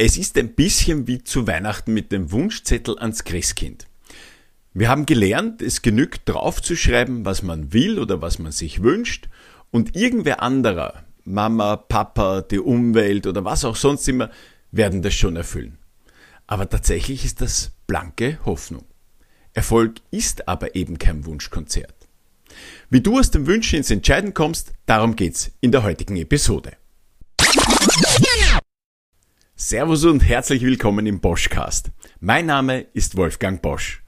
Es ist ein bisschen wie zu Weihnachten mit dem Wunschzettel ans Christkind. Wir haben gelernt, es genügt draufzuschreiben, was man will oder was man sich wünscht und irgendwer anderer, Mama, Papa, die Umwelt oder was auch sonst immer, werden das schon erfüllen. Aber tatsächlich ist das blanke Hoffnung. Erfolg ist aber eben kein Wunschkonzert. Wie du aus dem Wünschen ins Entscheiden kommst, darum geht's in der heutigen Episode. Servus und herzlich willkommen im Boschcast. Mein Name ist Wolfgang Bosch.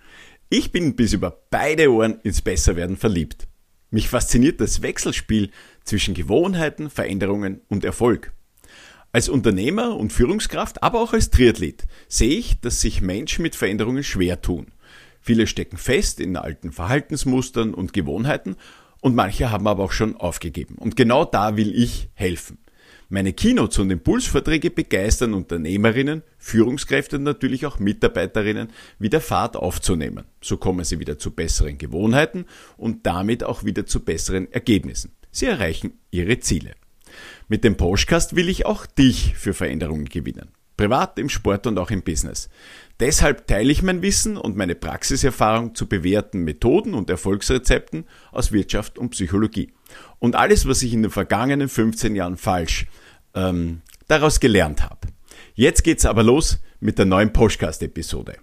Ich bin bis über beide Ohren ins Besserwerden verliebt. Mich fasziniert das Wechselspiel zwischen Gewohnheiten, Veränderungen und Erfolg. Als Unternehmer und Führungskraft, aber auch als Triathlet sehe ich, dass sich Menschen mit Veränderungen schwer tun. Viele stecken fest in alten Verhaltensmustern und Gewohnheiten und manche haben aber auch schon aufgegeben. Und genau da will ich helfen. Meine Keynotes und Impulsvorträge begeistern Unternehmerinnen, Führungskräfte und natürlich auch Mitarbeiterinnen, wieder Fahrt aufzunehmen. So kommen sie wieder zu besseren Gewohnheiten und damit auch wieder zu besseren Ergebnissen. Sie erreichen ihre Ziele. Mit dem Podcast will ich auch dich für Veränderungen gewinnen. Privat, im Sport und auch im Business. Deshalb teile ich mein Wissen und meine Praxiserfahrung zu bewährten Methoden und Erfolgsrezepten aus Wirtschaft und Psychologie. Und alles, was ich in den vergangenen 15 Jahren falsch ähm, daraus gelernt habe. Jetzt geht's aber los mit der neuen Podcast-Episode.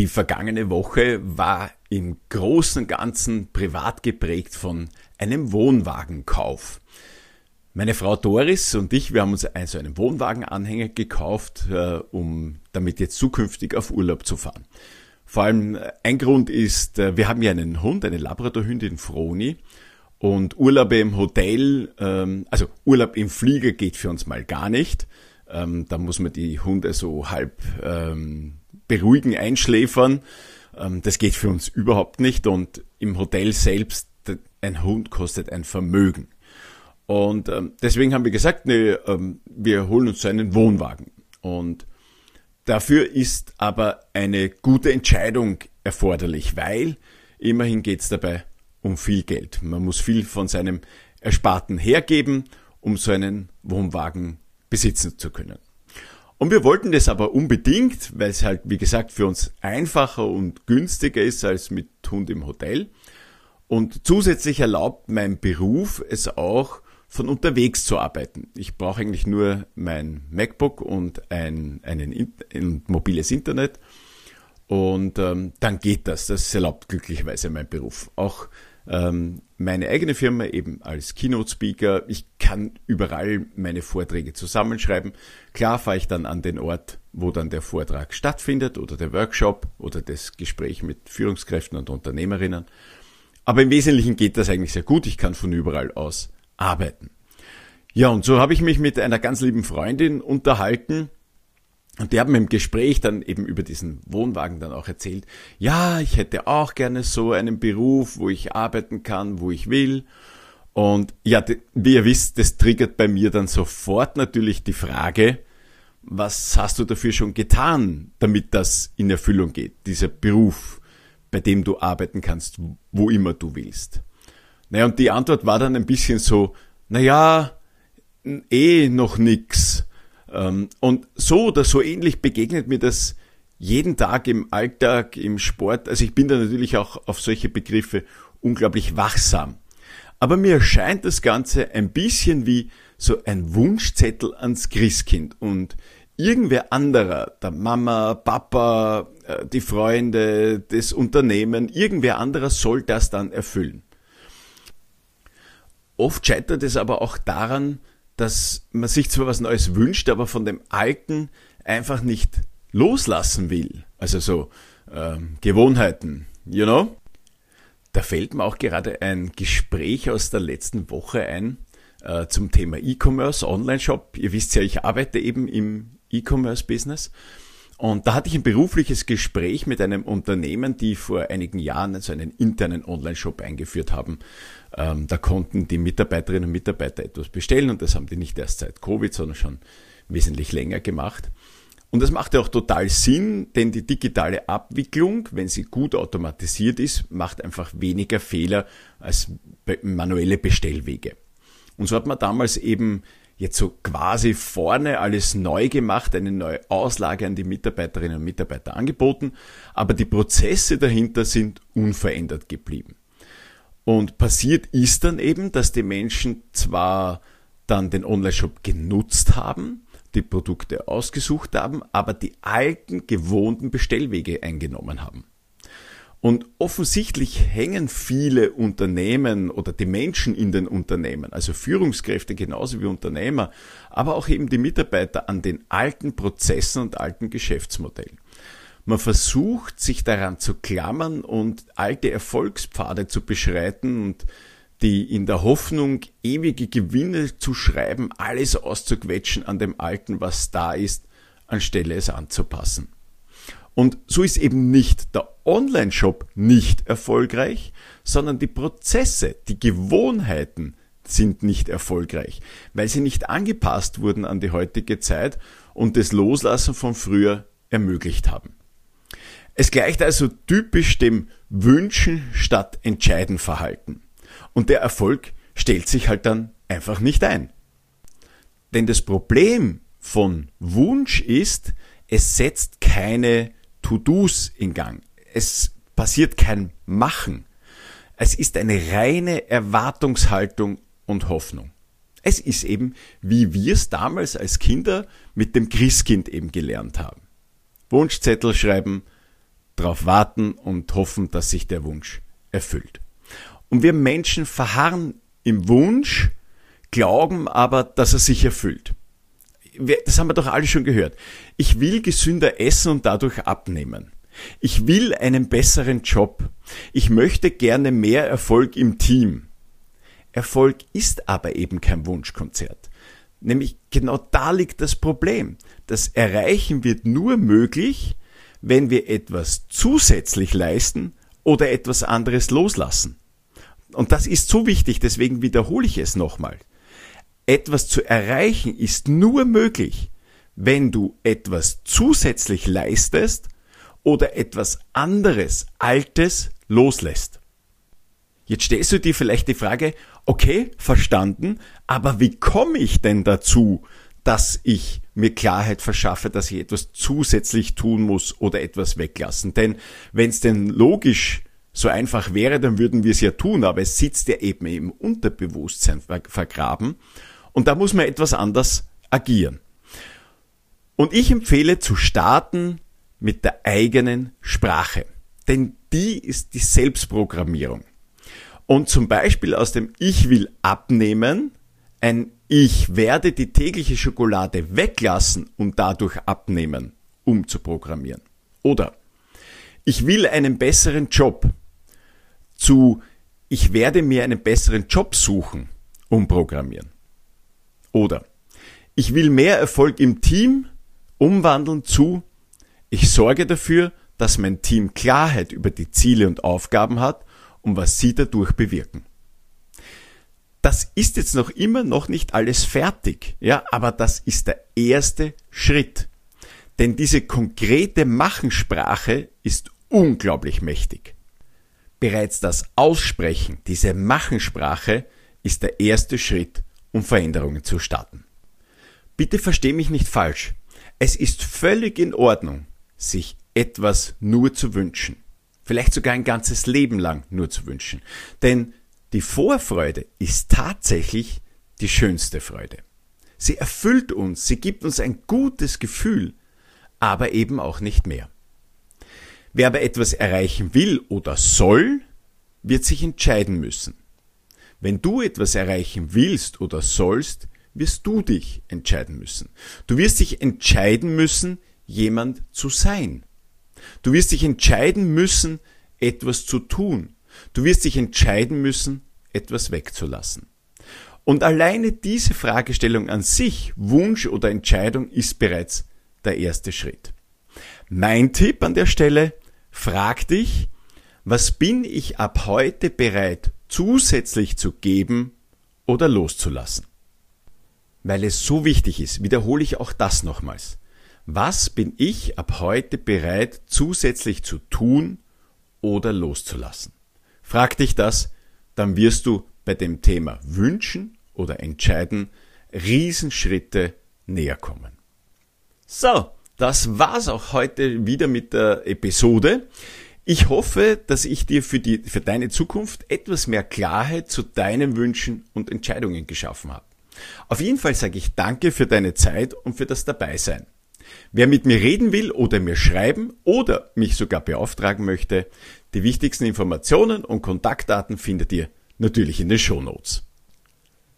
Die vergangene Woche war im Großen und Ganzen privat geprägt von einem Wohnwagenkauf. Meine Frau Doris und ich, wir haben uns also einen Wohnwagenanhänger gekauft, äh, um damit jetzt zukünftig auf Urlaub zu fahren. Vor allem äh, ein Grund ist, äh, wir haben ja einen Hund, eine Labradorhündin Froni und Urlaube im Hotel, ähm, also Urlaub im Flieger geht für uns mal gar nicht. Ähm, da muss man die Hunde so halb ähm, beruhigen, einschläfern. Ähm, das geht für uns überhaupt nicht und im Hotel selbst, ein Hund kostet ein Vermögen. Und ähm, deswegen haben wir gesagt, nee, ähm, wir holen uns so einen Wohnwagen. Und dafür ist aber eine gute Entscheidung erforderlich, weil immerhin geht es dabei um viel Geld. Man muss viel von seinem Ersparten hergeben, um so einen Wohnwagen besitzen zu können. Und wir wollten das aber unbedingt, weil es halt, wie gesagt, für uns einfacher und günstiger ist als mit Hund im Hotel. Und zusätzlich erlaubt mein Beruf es auch, von unterwegs zu arbeiten. Ich brauche eigentlich nur mein MacBook und ein, einen, ein mobiles Internet. Und ähm, dann geht das. Das erlaubt glücklicherweise mein Beruf. Auch ähm, meine eigene Firma eben als Keynote-Speaker. Ich kann überall meine Vorträge zusammenschreiben. Klar fahre ich dann an den Ort, wo dann der Vortrag stattfindet oder der Workshop oder das Gespräch mit Führungskräften und Unternehmerinnen. Aber im Wesentlichen geht das eigentlich sehr gut. Ich kann von überall aus arbeiten. Ja, und so habe ich mich mit einer ganz lieben Freundin unterhalten, und die haben im Gespräch dann eben über diesen Wohnwagen dann auch erzählt, ja, ich hätte auch gerne so einen Beruf, wo ich arbeiten kann, wo ich will. Und ja, wie ihr wisst, das triggert bei mir dann sofort natürlich die Frage, was hast du dafür schon getan, damit das in Erfüllung geht, dieser Beruf, bei dem du arbeiten kannst, wo immer du willst. Naja, und die Antwort war dann ein bisschen so, naja, eh noch nix. Ähm, und so oder so ähnlich begegnet mir das jeden Tag im Alltag, im Sport. Also ich bin da natürlich auch auf solche Begriffe unglaublich wachsam. Aber mir erscheint das Ganze ein bisschen wie so ein Wunschzettel ans Christkind und irgendwer anderer, der Mama, Papa, äh, die Freunde, das Unternehmen, irgendwer anderer soll das dann erfüllen. Oft scheitert es aber auch daran, dass man sich zwar was Neues wünscht, aber von dem Alten einfach nicht loslassen will. Also so ähm, Gewohnheiten, you know? Da fällt mir auch gerade ein Gespräch aus der letzten Woche ein äh, zum Thema E-Commerce, Online-Shop. Ihr wisst ja, ich arbeite eben im E-Commerce-Business. Und da hatte ich ein berufliches Gespräch mit einem Unternehmen, die vor einigen Jahren also einen internen Online-Shop eingeführt haben. Ähm, da konnten die Mitarbeiterinnen und Mitarbeiter etwas bestellen und das haben die nicht erst seit Covid, sondern schon wesentlich länger gemacht. Und das macht ja auch total Sinn, denn die digitale Abwicklung, wenn sie gut automatisiert ist, macht einfach weniger Fehler als manuelle Bestellwege. Und so hat man damals eben jetzt so quasi vorne alles neu gemacht, eine neue Auslage an die Mitarbeiterinnen und Mitarbeiter angeboten, aber die Prozesse dahinter sind unverändert geblieben. Und passiert ist dann eben, dass die Menschen zwar dann den Online-Shop genutzt haben, die Produkte ausgesucht haben, aber die alten gewohnten Bestellwege eingenommen haben. Und offensichtlich hängen viele Unternehmen oder die Menschen in den Unternehmen, also Führungskräfte genauso wie Unternehmer, aber auch eben die Mitarbeiter an den alten Prozessen und alten Geschäftsmodellen. Man versucht, sich daran zu klammern und alte Erfolgspfade zu beschreiten und die in der Hoffnung, ewige Gewinne zu schreiben, alles auszuquetschen an dem Alten, was da ist, anstelle es anzupassen. Und so ist eben nicht der Online-Shop nicht erfolgreich, sondern die Prozesse, die Gewohnheiten sind nicht erfolgreich, weil sie nicht angepasst wurden an die heutige Zeit und das Loslassen von früher ermöglicht haben. Es gleicht also typisch dem Wünschen statt Entscheiden Verhalten. Und der Erfolg stellt sich halt dann einfach nicht ein. Denn das Problem von Wunsch ist, es setzt keine To-Dos in Gang. Es passiert kein Machen. Es ist eine reine Erwartungshaltung und Hoffnung. Es ist eben, wie wir es damals als Kinder mit dem Christkind eben gelernt haben. Wunschzettel schreiben, darauf warten und hoffen, dass sich der Wunsch erfüllt. Und wir Menschen verharren im Wunsch, glauben aber, dass er sich erfüllt das haben wir doch alle schon gehört. Ich will gesünder essen und dadurch abnehmen. Ich will einen besseren Job. Ich möchte gerne mehr Erfolg im Team. Erfolg ist aber eben kein Wunschkonzert. Nämlich genau da liegt das Problem. Das Erreichen wird nur möglich, wenn wir etwas zusätzlich leisten oder etwas anderes loslassen. Und das ist so wichtig, deswegen wiederhole ich es nochmal etwas zu erreichen ist nur möglich, wenn du etwas zusätzlich leistest oder etwas anderes, Altes loslässt. Jetzt stellst du dir vielleicht die Frage, okay, verstanden, aber wie komme ich denn dazu, dass ich mir Klarheit verschaffe, dass ich etwas zusätzlich tun muss oder etwas weglassen? Denn wenn es denn logisch so einfach wäre, dann würden wir es ja tun, aber es sitzt ja eben im Unterbewusstsein vergraben und da muss man etwas anders agieren. Und ich empfehle zu starten mit der eigenen Sprache. Denn die ist die Selbstprogrammierung. Und zum Beispiel aus dem Ich will abnehmen ein Ich werde die tägliche Schokolade weglassen und dadurch abnehmen umzuprogrammieren. Oder ich will einen besseren Job zu Ich werde mir einen besseren Job suchen umprogrammieren. Oder ich will mehr Erfolg im Team umwandeln zu, ich sorge dafür, dass mein Team Klarheit über die Ziele und Aufgaben hat und was sie dadurch bewirken. Das ist jetzt noch immer noch nicht alles fertig, ja, aber das ist der erste Schritt. Denn diese konkrete Machensprache ist unglaublich mächtig. Bereits das Aussprechen, diese Machensprache ist der erste Schritt um Veränderungen zu starten. Bitte versteh mich nicht falsch. Es ist völlig in Ordnung, sich etwas nur zu wünschen. Vielleicht sogar ein ganzes Leben lang nur zu wünschen. Denn die Vorfreude ist tatsächlich die schönste Freude. Sie erfüllt uns, sie gibt uns ein gutes Gefühl, aber eben auch nicht mehr. Wer aber etwas erreichen will oder soll, wird sich entscheiden müssen. Wenn du etwas erreichen willst oder sollst, wirst du dich entscheiden müssen. Du wirst dich entscheiden müssen, jemand zu sein. Du wirst dich entscheiden müssen, etwas zu tun. Du wirst dich entscheiden müssen, etwas wegzulassen. Und alleine diese Fragestellung an sich, Wunsch oder Entscheidung, ist bereits der erste Schritt. Mein Tipp an der Stelle, frag dich, was bin ich ab heute bereit zusätzlich zu geben oder loszulassen? Weil es so wichtig ist, wiederhole ich auch das nochmals. Was bin ich ab heute bereit zusätzlich zu tun oder loszulassen? Frag dich das, dann wirst du bei dem Thema wünschen oder entscheiden Riesenschritte näher kommen. So, das war's auch heute wieder mit der Episode. Ich hoffe, dass ich dir für, die, für deine Zukunft etwas mehr Klarheit zu deinen Wünschen und Entscheidungen geschaffen habe. Auf jeden Fall sage ich danke für deine Zeit und für das Dabeisein. Wer mit mir reden will oder mir schreiben oder mich sogar beauftragen möchte, die wichtigsten Informationen und Kontaktdaten findet ihr natürlich in den Shownotes.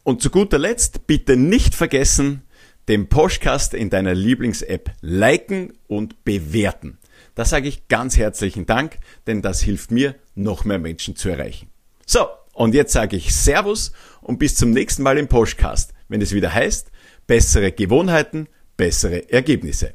Und zu guter Letzt bitte nicht vergessen, den Podcast in deiner Lieblings-App liken und bewerten. Da sage ich ganz herzlichen Dank, denn das hilft mir, noch mehr Menschen zu erreichen. So, und jetzt sage ich Servus und bis zum nächsten Mal im Podcast, wenn es wieder heißt, bessere Gewohnheiten, bessere Ergebnisse.